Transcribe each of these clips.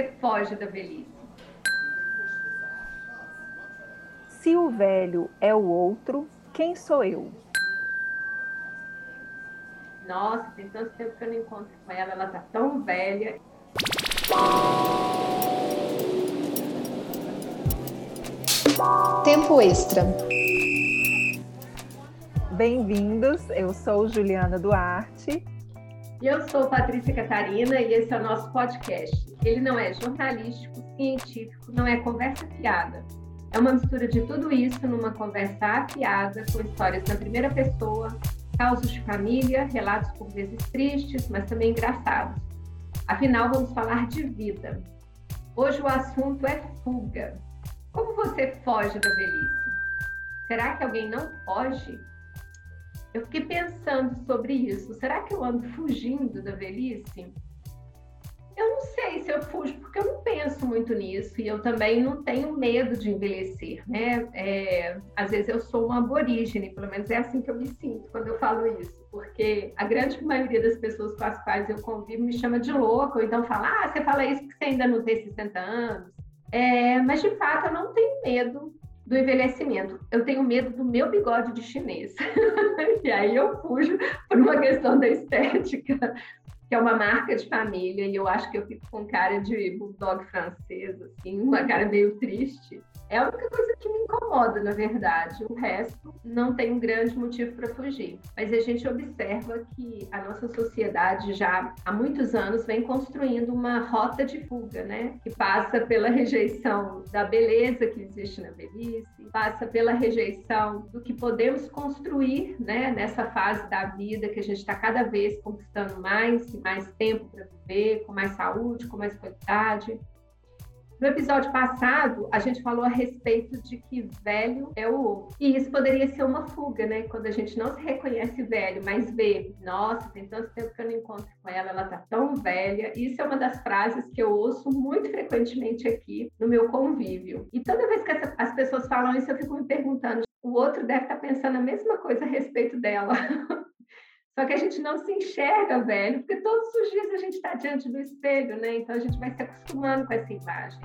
você foge da velhice? Se o velho é o outro, quem sou eu? Nossa, tem tanto tempo que eu não encontro com ela, ela tá tão velha. Tempo extra. Bem-vindos, eu sou Juliana Duarte. E eu sou Patrícia Catarina e esse é o nosso podcast. Ele não é jornalístico, científico, não é conversa fiada. É uma mistura de tudo isso numa conversa afiada, com histórias na primeira pessoa, causos de família, relatos por vezes tristes, mas também engraçados. Afinal, vamos falar de vida. Hoje o assunto é fuga. Como você foge da velhice? Será que alguém não foge? Eu fiquei pensando sobre isso. Será que eu ando fugindo da velhice? Eu não sei se eu fujo, porque eu não penso muito nisso e eu também não tenho medo de envelhecer, né? É, às vezes eu sou um aborígene, pelo menos é assim que eu me sinto quando eu falo isso, porque a grande maioria das pessoas com as quais eu convivo me chama de louco, ou então fala, ah, você fala isso porque você ainda não tem 60 anos. É, mas de fato eu não tenho medo do envelhecimento. Eu tenho medo do meu bigode de chinês. e aí eu fujo por uma questão da estética, que é uma marca de família, e eu acho que eu fico com cara de bulldog francês, assim, uma cara meio triste. É a única coisa que me incomoda, na verdade. O resto não tem um grande motivo para fugir. Mas a gente observa que a nossa sociedade já há muitos anos vem construindo uma rota de fuga, né? Que passa pela rejeição da beleza que existe na velhice, passa pela rejeição do que podemos construir, né? Nessa fase da vida que a gente está cada vez conquistando mais mais tempo para viver, com mais saúde, com mais qualidade. No episódio passado, a gente falou a respeito de que velho é o outro. E isso poderia ser uma fuga, né? Quando a gente não se reconhece velho, mas vê, nossa, tem tanto tempo que eu não encontro com ela, ela tá tão velha. Isso é uma das frases que eu ouço muito frequentemente aqui no meu convívio. E toda vez que essa, as pessoas falam isso, eu fico me perguntando, o outro deve estar tá pensando a mesma coisa a respeito dela. Só que a gente não se enxerga velho, porque todos os dias a gente está diante do espelho, né? Então a gente vai se acostumando com essa imagem.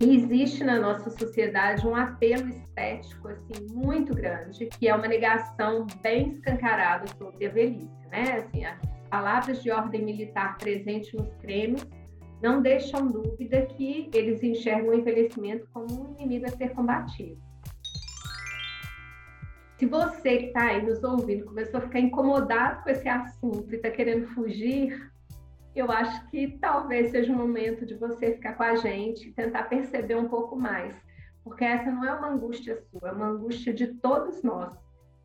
E existe na nossa sociedade um apelo estético assim muito grande, que é uma negação bem escancarada sobre a velhice, né? Assim, as palavras de ordem militar presentes nos cremes não deixam dúvida que eles enxergam o envelhecimento como um inimigo a ser combatido. Se você que está aí nos ouvindo começou a ficar incomodado com esse assunto e está querendo fugir, eu acho que talvez seja o momento de você ficar com a gente e tentar perceber um pouco mais. Porque essa não é uma angústia sua, é uma angústia de todos nós.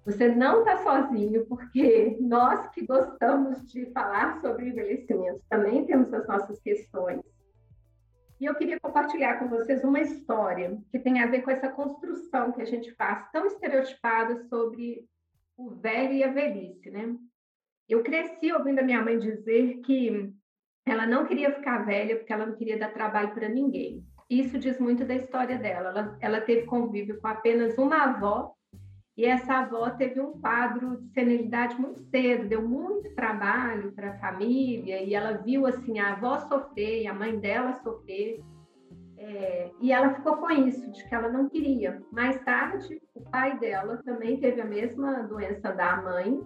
Você não está sozinho, porque nós que gostamos de falar sobre envelhecimento também temos as nossas questões. E eu queria compartilhar com vocês uma história que tem a ver com essa construção que a gente faz tão estereotipada sobre o velho e a velhice, né? Eu cresci ouvindo a minha mãe dizer que ela não queria ficar velha porque ela não queria dar trabalho para ninguém. Isso diz muito da história dela. Ela, ela teve convívio com apenas uma avó e essa avó teve um quadro de senilidade muito cedo, deu muito trabalho para a família, e ela viu assim a avó sofrer a mãe dela sofrer. É, e ela ficou com isso, de que ela não queria. Mais tarde, o pai dela também teve a mesma doença da mãe.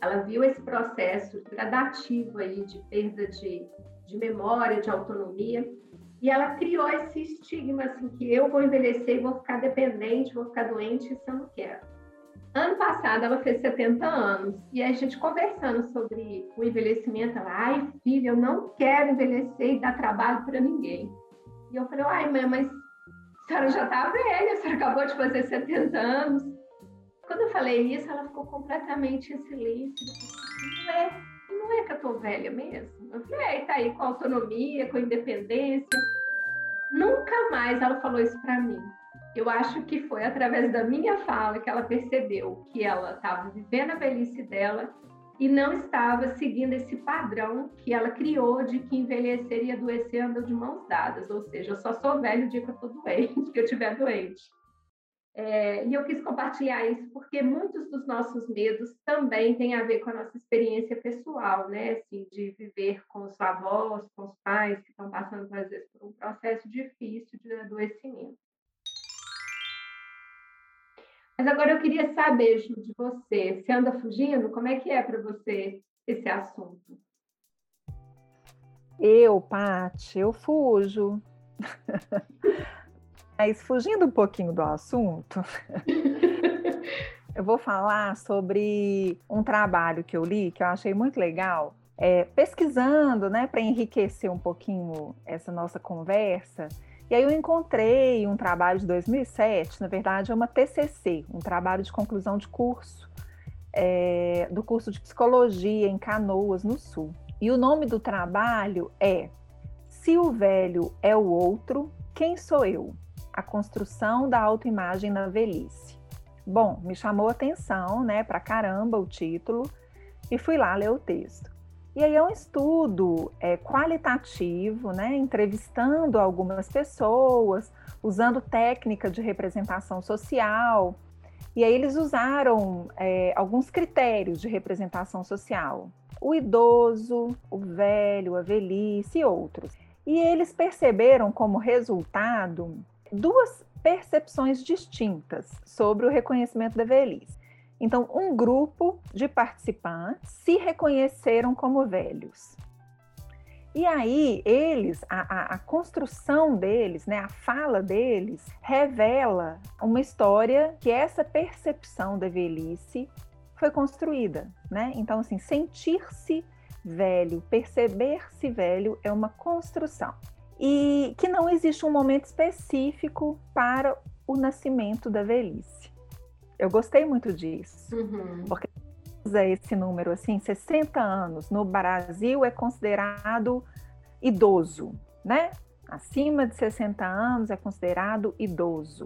Ela viu esse processo gradativo aí de perda de, de memória, de autonomia. E ela criou esse estigma assim que eu vou envelhecer vou ficar dependente, vou ficar doente, isso eu não quero. Ano passado ela fez 70 anos e a gente conversando sobre o envelhecimento, ela, ai filha, eu não quero envelhecer e dar trabalho para ninguém. E eu falei, ai mãe, mas a senhora já está velha, a senhora acabou de fazer 70 anos. Quando eu falei isso, ela ficou completamente em silêncio. Não é, não é que eu tô velha mesmo? Eu falei, é, tá aí com autonomia, com independência. Nunca mais ela falou isso para mim. Eu acho que foi através da minha fala que ela percebeu que ela estava vivendo a velhice dela e não estava seguindo esse padrão que ela criou de que envelhecer e adoecer andam de mãos dadas, ou seja, eu só sou velho o dia que eu estou doente, que eu estiver doente. É, e eu quis compartilhar isso porque muitos dos nossos medos também têm a ver com a nossa experiência pessoal, né? Assim, de viver com os avós, com os pais que estão passando, às vezes, por um processo difícil de adoecimento. Mas agora eu queria saber, Ju, de você, você anda fugindo? Como é que é para você esse assunto? Eu, Paty, eu fujo. Mas fugindo um pouquinho do assunto, eu vou falar sobre um trabalho que eu li que eu achei muito legal. É, pesquisando, né, para enriquecer um pouquinho essa nossa conversa, e aí eu encontrei um trabalho de 2007, na verdade é uma TCC, um trabalho de conclusão de curso, é, do curso de psicologia em Canoas, no Sul. E o nome do trabalho é Se o Velho é o Outro, Quem Sou Eu? A Construção da Autoimagem na Velhice. Bom, me chamou atenção, né, pra caramba o título, e fui lá ler o texto. E aí é um estudo é, qualitativo, né, entrevistando algumas pessoas, usando técnica de representação social. E aí eles usaram é, alguns critérios de representação social: o idoso, o velho, a velhice e outros. E eles perceberam como resultado duas percepções distintas sobre o reconhecimento da velhice. Então, um grupo de participantes se reconheceram como velhos. E aí, eles, a, a, a, construção deles, né, a fala deles, revela uma história que essa percepção da velhice foi construída, né? Então, assim, sentir-se velho, perceber-se velho é uma construção. E que não existe um momento específico para o nascimento da velhice. Eu gostei muito disso, uhum. porque esse número assim, 60 anos no Brasil é considerado idoso, né? Acima de 60 anos é considerado idoso.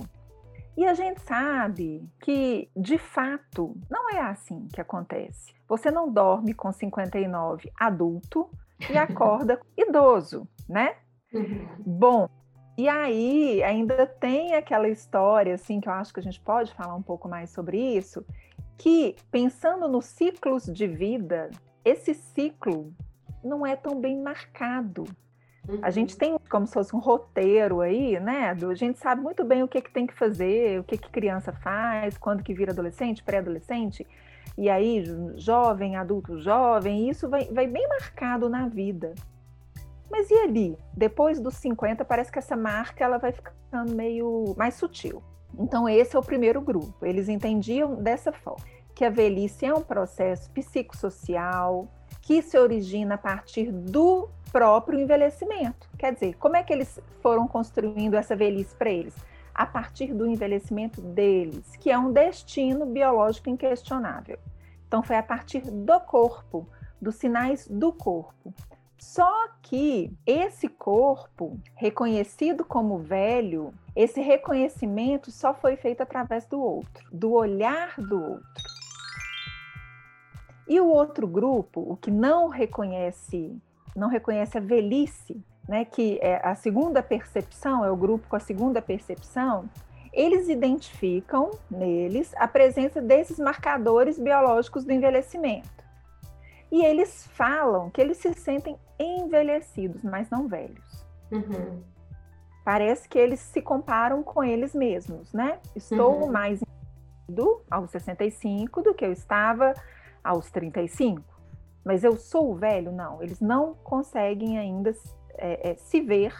E a gente sabe que, de fato, não é assim que acontece. Você não dorme com 59 adulto e acorda idoso, né? Uhum. Bom, e aí ainda tem aquela história, assim, que eu acho que a gente pode falar um pouco mais sobre isso, que pensando nos ciclos de vida, esse ciclo não é tão bem marcado. Uhum. A gente uhum. tem como se fosse um roteiro aí, né? a gente sabe muito bem o que, que tem que fazer, o que, que criança faz, quando que vira adolescente, pré-adolescente, e aí jovem, adulto jovem, isso vai, vai bem marcado na vida. Mas e ali? Depois dos 50, parece que essa marca ela vai ficando meio mais sutil. Então, esse é o primeiro grupo. Eles entendiam dessa forma, que a velhice é um processo psicossocial que se origina a partir do próprio envelhecimento. Quer dizer, como é que eles foram construindo essa velhice para eles? A partir do envelhecimento deles, que é um destino biológico inquestionável. Então, foi a partir do corpo, dos sinais do corpo. Só que esse corpo, reconhecido como velho, esse reconhecimento só foi feito através do outro, do olhar do outro. E o outro grupo, o que não reconhece, não reconhece a velhice, né, que é a segunda percepção, é o grupo com a segunda percepção, eles identificam neles a presença desses marcadores biológicos do envelhecimento. E eles falam que eles se sentem envelhecidos, mas não velhos. Uhum. Parece que eles se comparam com eles mesmos, né? Estou uhum. mais envelhecido aos 65 do que eu estava aos 35. Mas eu sou velho? Não. Eles não conseguem ainda é, é, se ver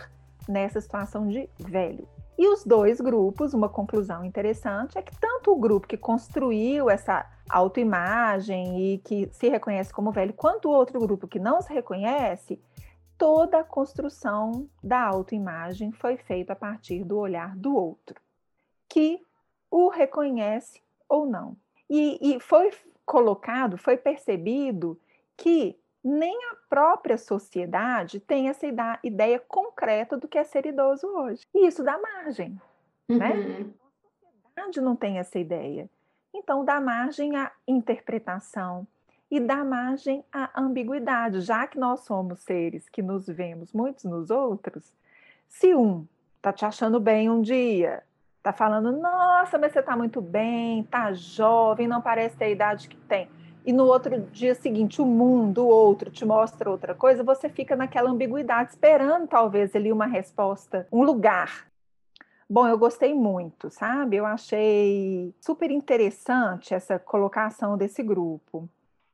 nessa situação de velho. E os dois grupos, uma conclusão interessante é que tanto o grupo que construiu essa autoimagem e que se reconhece como velho, quanto o outro grupo que não se reconhece, toda a construção da autoimagem foi feita a partir do olhar do outro, que o reconhece ou não. E, e foi colocado, foi percebido que nem a própria sociedade tem essa ideia concreta do que é ser idoso hoje. E isso dá margem, né? uhum. né? A sociedade não tem essa ideia. Então, dá margem à interpretação e dá margem à ambiguidade, já que nós somos seres que nos vemos muitos nos outros. Se um está te achando bem um dia, tá falando, nossa, mas você tá muito bem, tá jovem, não parece ter a idade que tem. E no outro dia seguinte, o mundo, o outro, te mostra outra coisa, você fica naquela ambiguidade, esperando talvez ali uma resposta, um lugar. Bom, eu gostei muito, sabe? Eu achei super interessante essa colocação desse grupo.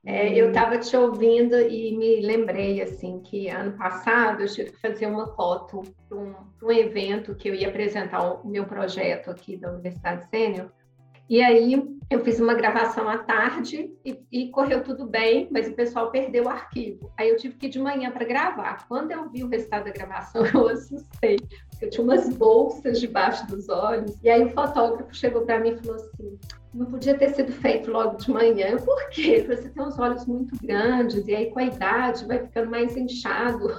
É, eu estava te ouvindo e me lembrei assim que ano passado eu tive que fazer uma foto para um, um, evento que eu ia apresentar o meu projeto aqui da Universidade Sênior. E aí eu fiz uma gravação à tarde e, e, correu tudo bem, mas o pessoal perdeu o arquivo. Aí eu tive que ir de manhã para gravar. Quando eu vi o resultado da gravação, eu assustei, porque eu tinha umas bolsas debaixo dos olhos. E aí o fotógrafo chegou para mim e falou assim: não podia ter sido feito logo de manhã. Por quê? Você tem os olhos muito grandes e aí com a idade vai ficando mais inchado.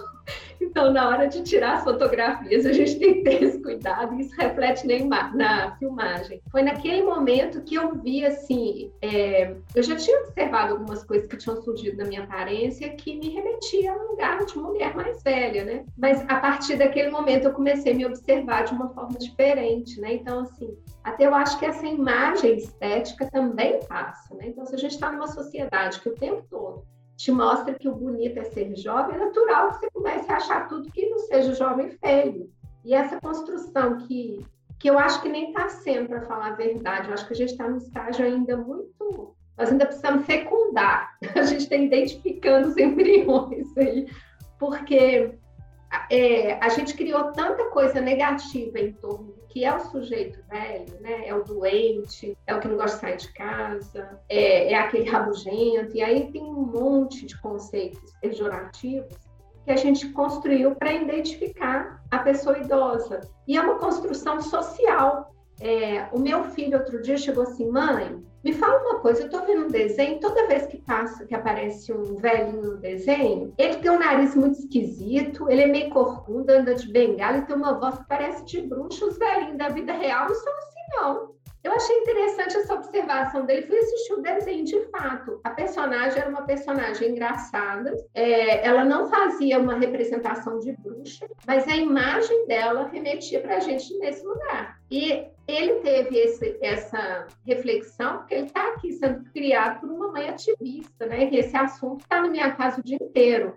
Então, na hora de tirar as fotografias, a gente tem que ter esse cuidado e isso reflete na, na filmagem. Foi naquele momento que eu vi, assim, é, eu já tinha observado algumas coisas que tinham surgido na minha aparência que me remetia a um lugar de mulher mais velha, né? Mas a partir daquele momento eu comecei a me observar de uma forma diferente, né? Então, assim, até eu acho que essa imagem estética também passa, né? Então, se a gente está numa sociedade que o tempo todo te mostra que o bonito é ser jovem, é natural que você comece a achar tudo que não seja jovem feio. E essa construção que, que eu acho que nem está sendo, para falar a verdade, eu acho que a gente está num estágio ainda muito. Nós ainda precisamos fecundar, a gente está identificando os embriões aí, porque é, a gente criou tanta coisa negativa em torno que é o sujeito velho, né? É o doente, é o que não gosta de sair de casa, é, é aquele rabugento, e aí tem um monte de conceitos pejorativos que a gente construiu para identificar a pessoa idosa. E é uma construção social. É, o meu filho outro dia chegou assim, mãe, me fala uma coisa, eu estou vendo um desenho, toda vez que passa, que aparece um velhinho no desenho, ele tem um nariz muito esquisito, ele é meio corcunda, anda de bengala e tem uma voz que parece de bruxa. Os velhinhos da vida real não são assim, não. Eu achei interessante essa observação dele. Fui assistir o desenho de fato. A personagem era uma personagem engraçada. É, ela não fazia uma representação de bruxa, mas a imagem dela remetia para a gente nesse lugar. E ele teve esse, essa reflexão, porque ele está aqui sendo criado por uma mãe ativista, né? E esse assunto está na minha casa o dia inteiro.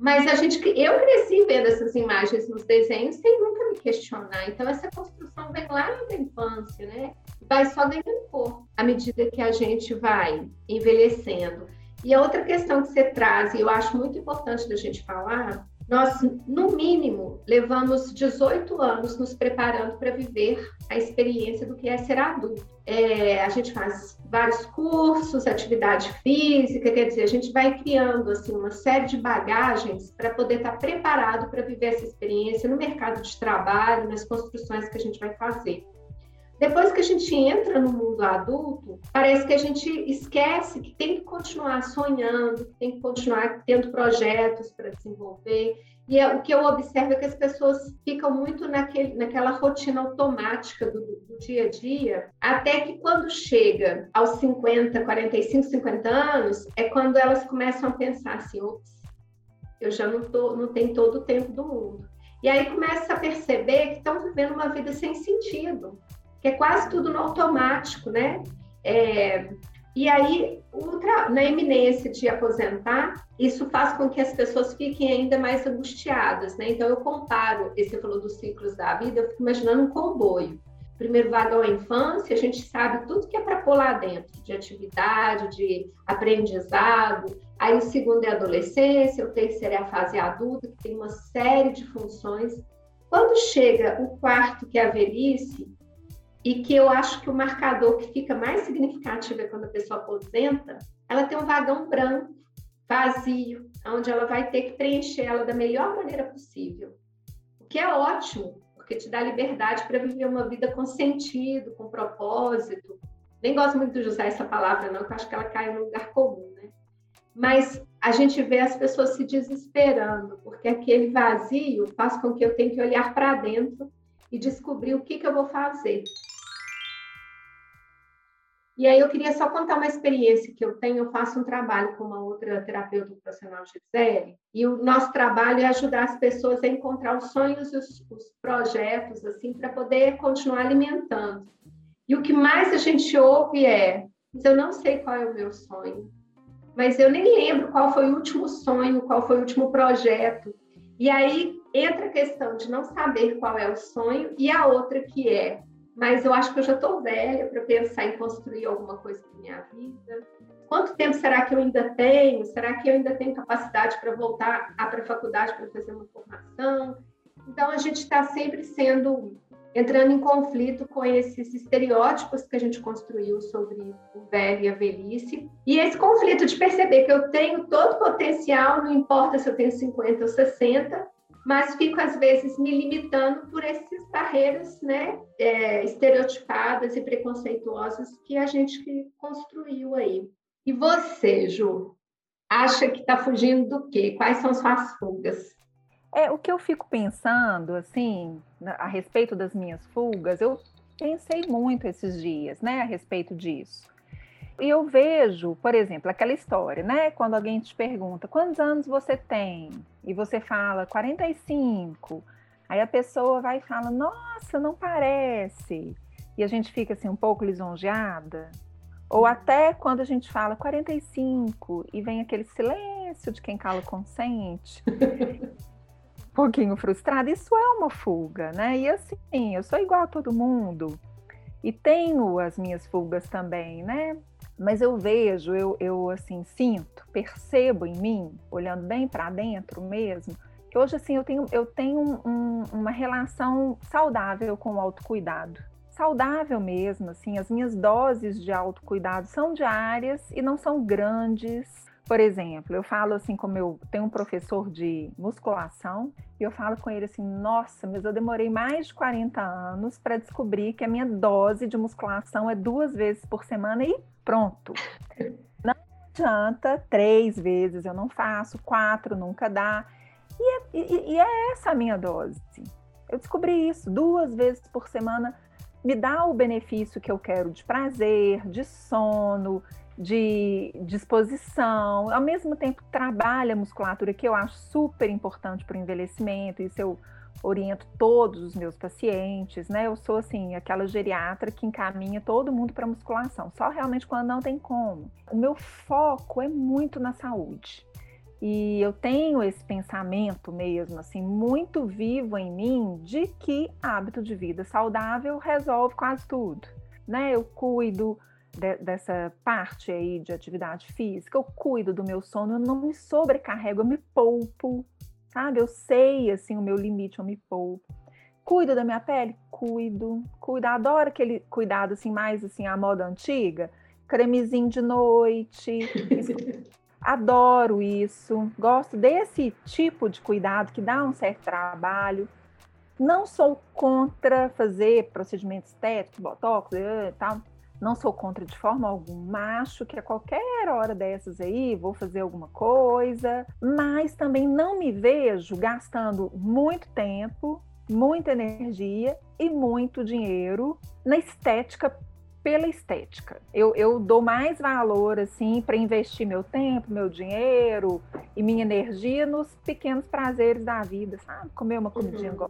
Mas a gente, eu cresci vendo essas imagens nos desenhos sem nunca me questionar. Então essa construção vem lá da infância, né? Vai só corpo à medida que a gente vai envelhecendo. E a outra questão que você traz, e eu acho muito importante da gente falar, nós, no mínimo, levamos 18 anos nos preparando para viver a experiência do que é ser adulto. É, a gente faz vários cursos, atividade física, quer dizer, a gente vai criando assim uma série de bagagens para poder estar tá preparado para viver essa experiência no mercado de trabalho, nas construções que a gente vai fazer. Depois que a gente entra no mundo adulto, parece que a gente esquece que tem que continuar sonhando, que tem que continuar tendo projetos para desenvolver. E é, o que eu observo é que as pessoas ficam muito naquele, naquela rotina automática do, do, dia a dia, até que quando chega aos 50, 45, 50 anos, é quando elas começam a pensar assim: ops, eu já não, tô, não tenho todo o tempo do mundo. E aí começa a perceber que estão vivendo uma vida sem sentido que é quase tudo no automático, né? É, e aí, na eminência de aposentar, isso faz com que as pessoas fiquem ainda mais angustiadas, né? Então, eu comparo, esse falou dos ciclos da vida, eu fico imaginando um comboio. Primeiro vagão é infância, a gente sabe tudo que é para pôr lá dentro, de atividade, de aprendizado. Aí o segundo é a adolescência, o terceiro é a fase adulta, que tem uma série de funções. Quando chega o quarto, que é a velhice, e que eu acho que o marcador que fica mais significativo é quando a pessoa aposenta, ela tem um vagão branco, vazio, onde ela vai ter que preencher ela da melhor maneira possível. O que é ótimo, porque te dá liberdade para viver uma vida com sentido, com propósito. Nem gosto muito de usar essa palavra, não, porque acho que ela cai no lugar comum, né? Mas a gente vê as pessoas se desesperando, porque aquele vazio faz com que eu tenha que olhar para dentro e descobrir o que, que eu vou fazer. E aí eu queria só contar uma experiência que eu tenho. Eu faço um trabalho com uma outra terapeuta ocupacional, Gisele, e o nosso trabalho é ajudar as pessoas a encontrar os sonhos e os, os projetos, assim, para poder continuar alimentando. E o que mais a gente ouve é: eu não sei qual é o meu sonho, mas eu nem lembro qual foi o último sonho, qual foi o último projeto. E aí entra a questão de não saber qual é o sonho e a outra que é mas eu acho que eu já estou velha para pensar em construir alguma coisa para minha vida. Quanto tempo será que eu ainda tenho? Será que eu ainda tenho capacidade para voltar para a faculdade para fazer uma formação? Então a gente está sempre sendo entrando em conflito com esses estereótipos que a gente construiu sobre o velho e a velhice. E esse conflito de perceber que eu tenho todo o potencial, não importa se eu tenho 50 ou 60, mas fico às vezes me limitando por essas barreiras, né, é, estereotipadas e preconceituosas que a gente construiu aí. E você, Ju, acha que está fugindo do quê? Quais são suas fugas? É o que eu fico pensando, assim, a respeito das minhas fugas. Eu pensei muito esses dias, né, a respeito disso. E eu vejo, por exemplo, aquela história, né? Quando alguém te pergunta quantos anos você tem e você fala 45, aí a pessoa vai e fala, nossa, não parece. E a gente fica assim um pouco lisonjeada. Ou até quando a gente fala 45 e vem aquele silêncio de quem cala consente. um pouquinho frustrada, isso é uma fuga, né? E assim, eu sou igual a todo mundo e tenho as minhas fugas também, né? Mas eu vejo, eu, eu assim sinto, percebo em mim, olhando bem para dentro mesmo, que hoje assim eu tenho, eu tenho um, uma relação saudável com o autocuidado. Saudável mesmo, assim, as minhas doses de autocuidado são diárias e não são grandes. Por exemplo, eu falo assim, como eu tenho um professor de musculação, e eu falo com ele assim: nossa, mas eu demorei mais de 40 anos para descobrir que a minha dose de musculação é duas vezes por semana e pronto. Não adianta três vezes, eu não faço, quatro nunca dá. E é, e, e é essa a minha dose. Eu descobri isso, duas vezes por semana me dá o benefício que eu quero de prazer, de sono, de disposição, ao mesmo tempo trabalha a musculatura, que eu acho super importante para o envelhecimento, isso eu oriento todos os meus pacientes, né? Eu sou assim, aquela geriatra que encaminha todo mundo para musculação, só realmente quando não tem como. O meu foco é muito na saúde. E eu tenho esse pensamento mesmo, assim, muito vivo em mim de que hábito de vida saudável resolve quase tudo, né? Eu cuido de, dessa parte aí de atividade física, eu cuido do meu sono, eu não me sobrecarrego, eu me poupo, sabe? Eu sei, assim, o meu limite, eu me poupo. Cuido da minha pele? Cuido. Cuido, adoro aquele cuidado, assim, mais, assim, a moda antiga. Cremezinho de noite. adoro isso. Gosto desse tipo de cuidado que dá um certo trabalho. Não sou contra fazer procedimentos estéticos, botox e tal não sou contra de forma alguma, acho que a qualquer hora dessas aí vou fazer alguma coisa, mas também não me vejo gastando muito tempo, muita energia e muito dinheiro na estética pela estética. Eu, eu dou mais valor assim para investir meu tempo, meu dinheiro e minha energia nos pequenos prazeres da vida, sabe? Comer uma comidinha uhum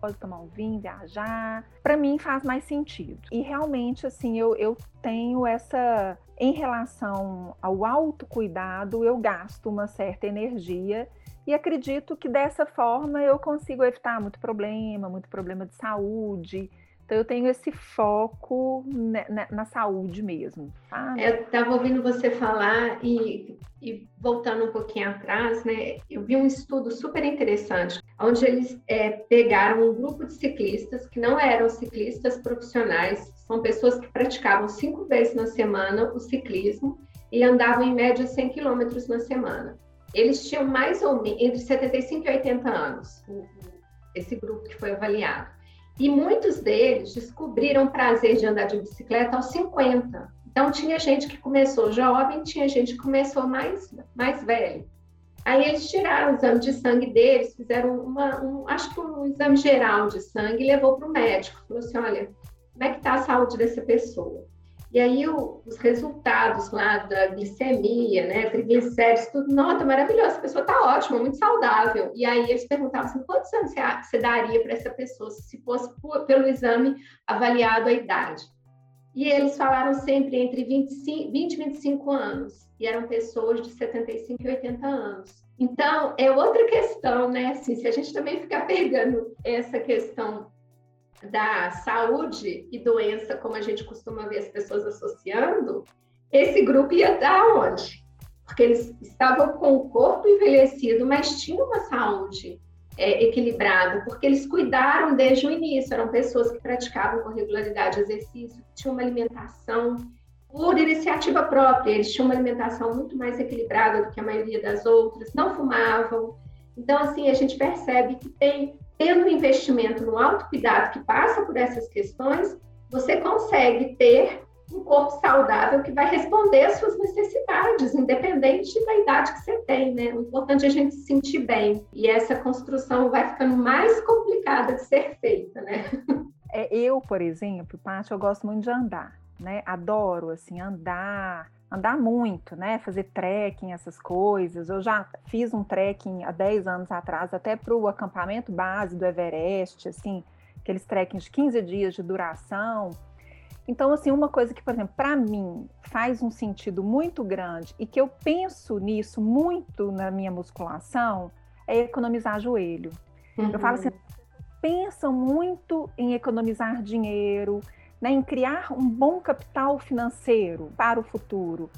pode tomar um vinho, viajar. Para mim faz mais sentido. E realmente, assim, eu, eu tenho essa. Em relação ao autocuidado, eu gasto uma certa energia e acredito que dessa forma eu consigo evitar muito problema, muito problema de saúde, então eu tenho esse foco na, na, na saúde mesmo. Eu estava ouvindo você falar e, e, voltando um pouquinho atrás, né? Eu vi um estudo super interessante, onde eles é, pegaram um grupo de ciclistas que não eram ciclistas profissionais, são pessoas que praticavam cinco vezes na semana o ciclismo e andavam em média 100 quilômetros na semana. Eles tinham mais ou menos entre 75 e 80 anos, esse grupo que foi avaliado. E muitos deles descobriram o prazer de andar de bicicleta aos 50. Então, tinha gente que começou jovem, tinha gente que começou mais, mais velho. Aí eles tiraram o exame de sangue deles, fizeram uma, um, acho que um exame geral de sangue e levou para o médico. Falou assim, olha, como é que está a saúde dessa pessoa? E aí o, os resultados lá da glicemia, né, triglicéridos, tudo, nota maravilhosa, a pessoa está ótima, muito saudável. E aí eles perguntavam assim, quantos anos você, você daria para essa pessoa se fosse por, pelo exame avaliado a idade? E eles falaram sempre entre 25, 20 e 25 anos, e eram pessoas de 75 e 80 anos. Então, é outra questão, né? Assim, se a gente também ficar pegando essa questão da saúde e doença, como a gente costuma ver as pessoas associando, esse grupo ia dar onde? Porque eles estavam com o corpo envelhecido, mas tinham uma saúde é, equilibrada, porque eles cuidaram desde o início, eram pessoas que praticavam com regularidade exercício, tinham uma alimentação por iniciativa própria, eles tinham uma alimentação muito mais equilibrada do que a maioria das outras, não fumavam. Então, assim, a gente percebe que tem tendo um investimento no autocuidado que passa por essas questões, você consegue ter um corpo saudável que vai responder às suas necessidades, independente da idade que você tem, né? O importante é a gente se sentir bem. E essa construção vai ficando mais complicada de ser feita, né? É, eu, por exemplo, Paty, eu gosto muito de andar, né? Adoro, assim, andar, andar muito, né? Fazer trekking, essas coisas. Eu já fiz um trekking há 10 anos atrás, até para o acampamento base do Everest, assim, aqueles trekkings de 15 dias de duração. Então, assim, uma coisa que, por exemplo, para mim faz um sentido muito grande e que eu penso nisso muito na minha musculação é economizar joelho. Uhum. Eu falo assim, uhum. pensam muito em economizar dinheiro, né, em criar um bom capital financeiro para o futuro.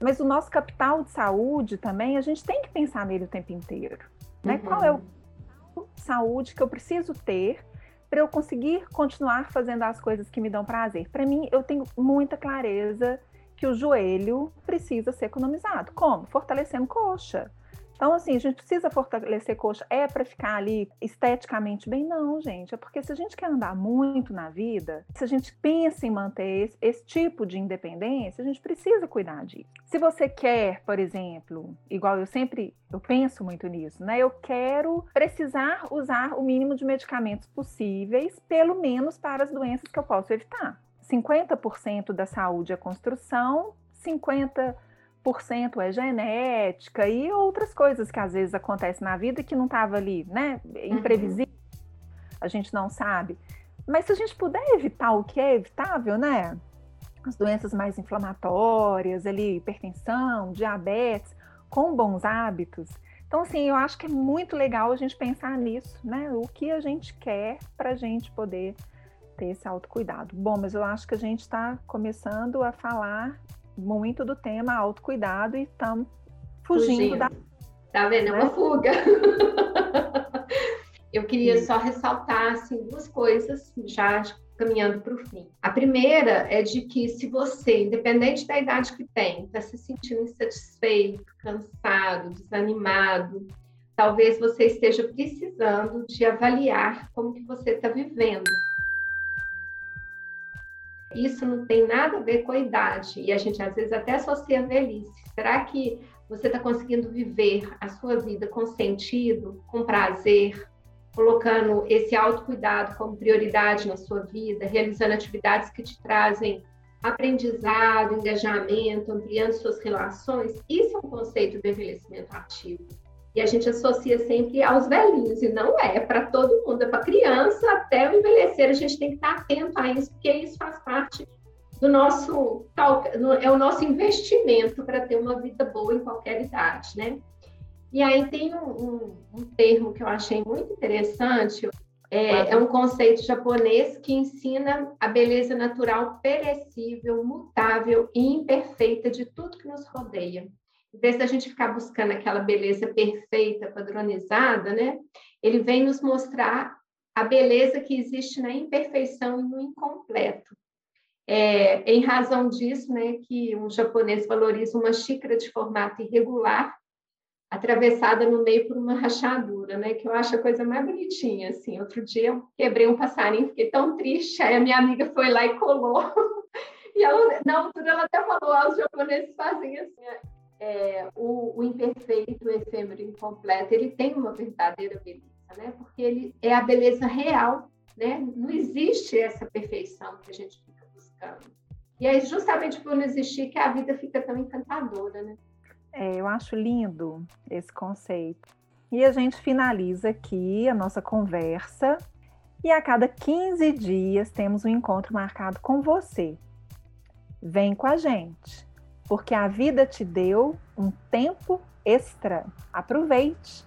Mas o nosso capital de saúde também, a gente tem que pensar nele o tempo inteiro. Né? Uhum. Qual é o saúde que eu preciso ter para eu conseguir continuar fazendo as coisas que me dão prazer? Para mim, eu tenho muita clareza que o joelho precisa ser economizado. Como? Fortalecendo coxa. Então, assim, a gente precisa fortalecer coxa. É para ficar ali esteticamente bem? Não, gente. É porque se a gente quer andar muito na vida, se a gente pensa em manter esse, esse tipo de independência, a gente precisa cuidar disso. Se você quer, por exemplo, igual eu sempre, eu penso muito nisso, né? Eu quero precisar usar o mínimo de medicamentos possíveis, pelo menos para as doenças que eu posso evitar. 50% da saúde é construção, 50% é genética e outras coisas que às vezes acontecem na vida que não estava ali, né? Imprevisível, uhum. a gente não sabe. Mas se a gente puder evitar o que é evitável, né? As doenças mais inflamatórias, ali, hipertensão, diabetes, com bons hábitos. Então, assim, eu acho que é muito legal a gente pensar nisso, né? O que a gente quer para a gente poder ter esse autocuidado. Bom, mas eu acho que a gente está começando a falar muito do tema autocuidado e estamos fugindo, fugindo, da. Tá vendo? É uma né? fuga. Eu queria só ressaltar assim, duas coisas, já caminhando para o fim. A primeira é de que se você, independente da idade que tem, está se sentindo insatisfeito, cansado, desanimado, talvez você esteja precisando de avaliar como que você está vivendo isso não tem nada a ver com a idade. E a gente às vezes até associa a velhice. Será que você está conseguindo viver a sua vida com sentido, com prazer, colocando esse autocuidado como prioridade na sua vida, realizando atividades que te trazem aprendizado, engajamento, ampliando suas relações? Isso é um conceito do envelhecimento ativo. E a gente associa sempre aos velhinhos, e não é, é para todo mundo, é para criança até o envelhecer, a gente tem que estar atento a isso, porque isso faz parte do nosso, é o nosso investimento para ter uma vida boa em qualquer idade, né? E aí tem um, um, um termo que eu achei muito interessante, é, é, um conceito japonês que ensina a beleza natural perecível, mutável e imperfeita de tudo que nos rodeia em vez da gente ficar buscando aquela beleza perfeita, padronizada, né? Ele vem nos mostrar a beleza que existe na imperfeição e no incompleto. É, em razão disso, né, que um japonês valoriza uma xícara de formato irregular, atravessada no meio por uma rachadura, né, que eu acho a coisa mais bonitinha, assim. Outro dia eu quebrei um passarinho, fiquei tão triste, aí a minha amiga foi lá e colou. E ela, na altura ela até falou, ah, os japoneses fazem assim, é, o, o, imperfeito, o efêmero, incompleto, ele tem uma verdadeira beleza, né? Porque ele é a beleza real, né? Não existe essa perfeição que a gente fica buscando. E é justamente por não existir que a vida fica tão encantadora, né? É, eu acho lindo esse conceito. E a gente finaliza aqui a nossa conversa. E a cada 15 dias temos um encontro marcado com você. Vem com a gente, porque a vida te deu um tempo extra. Aproveite!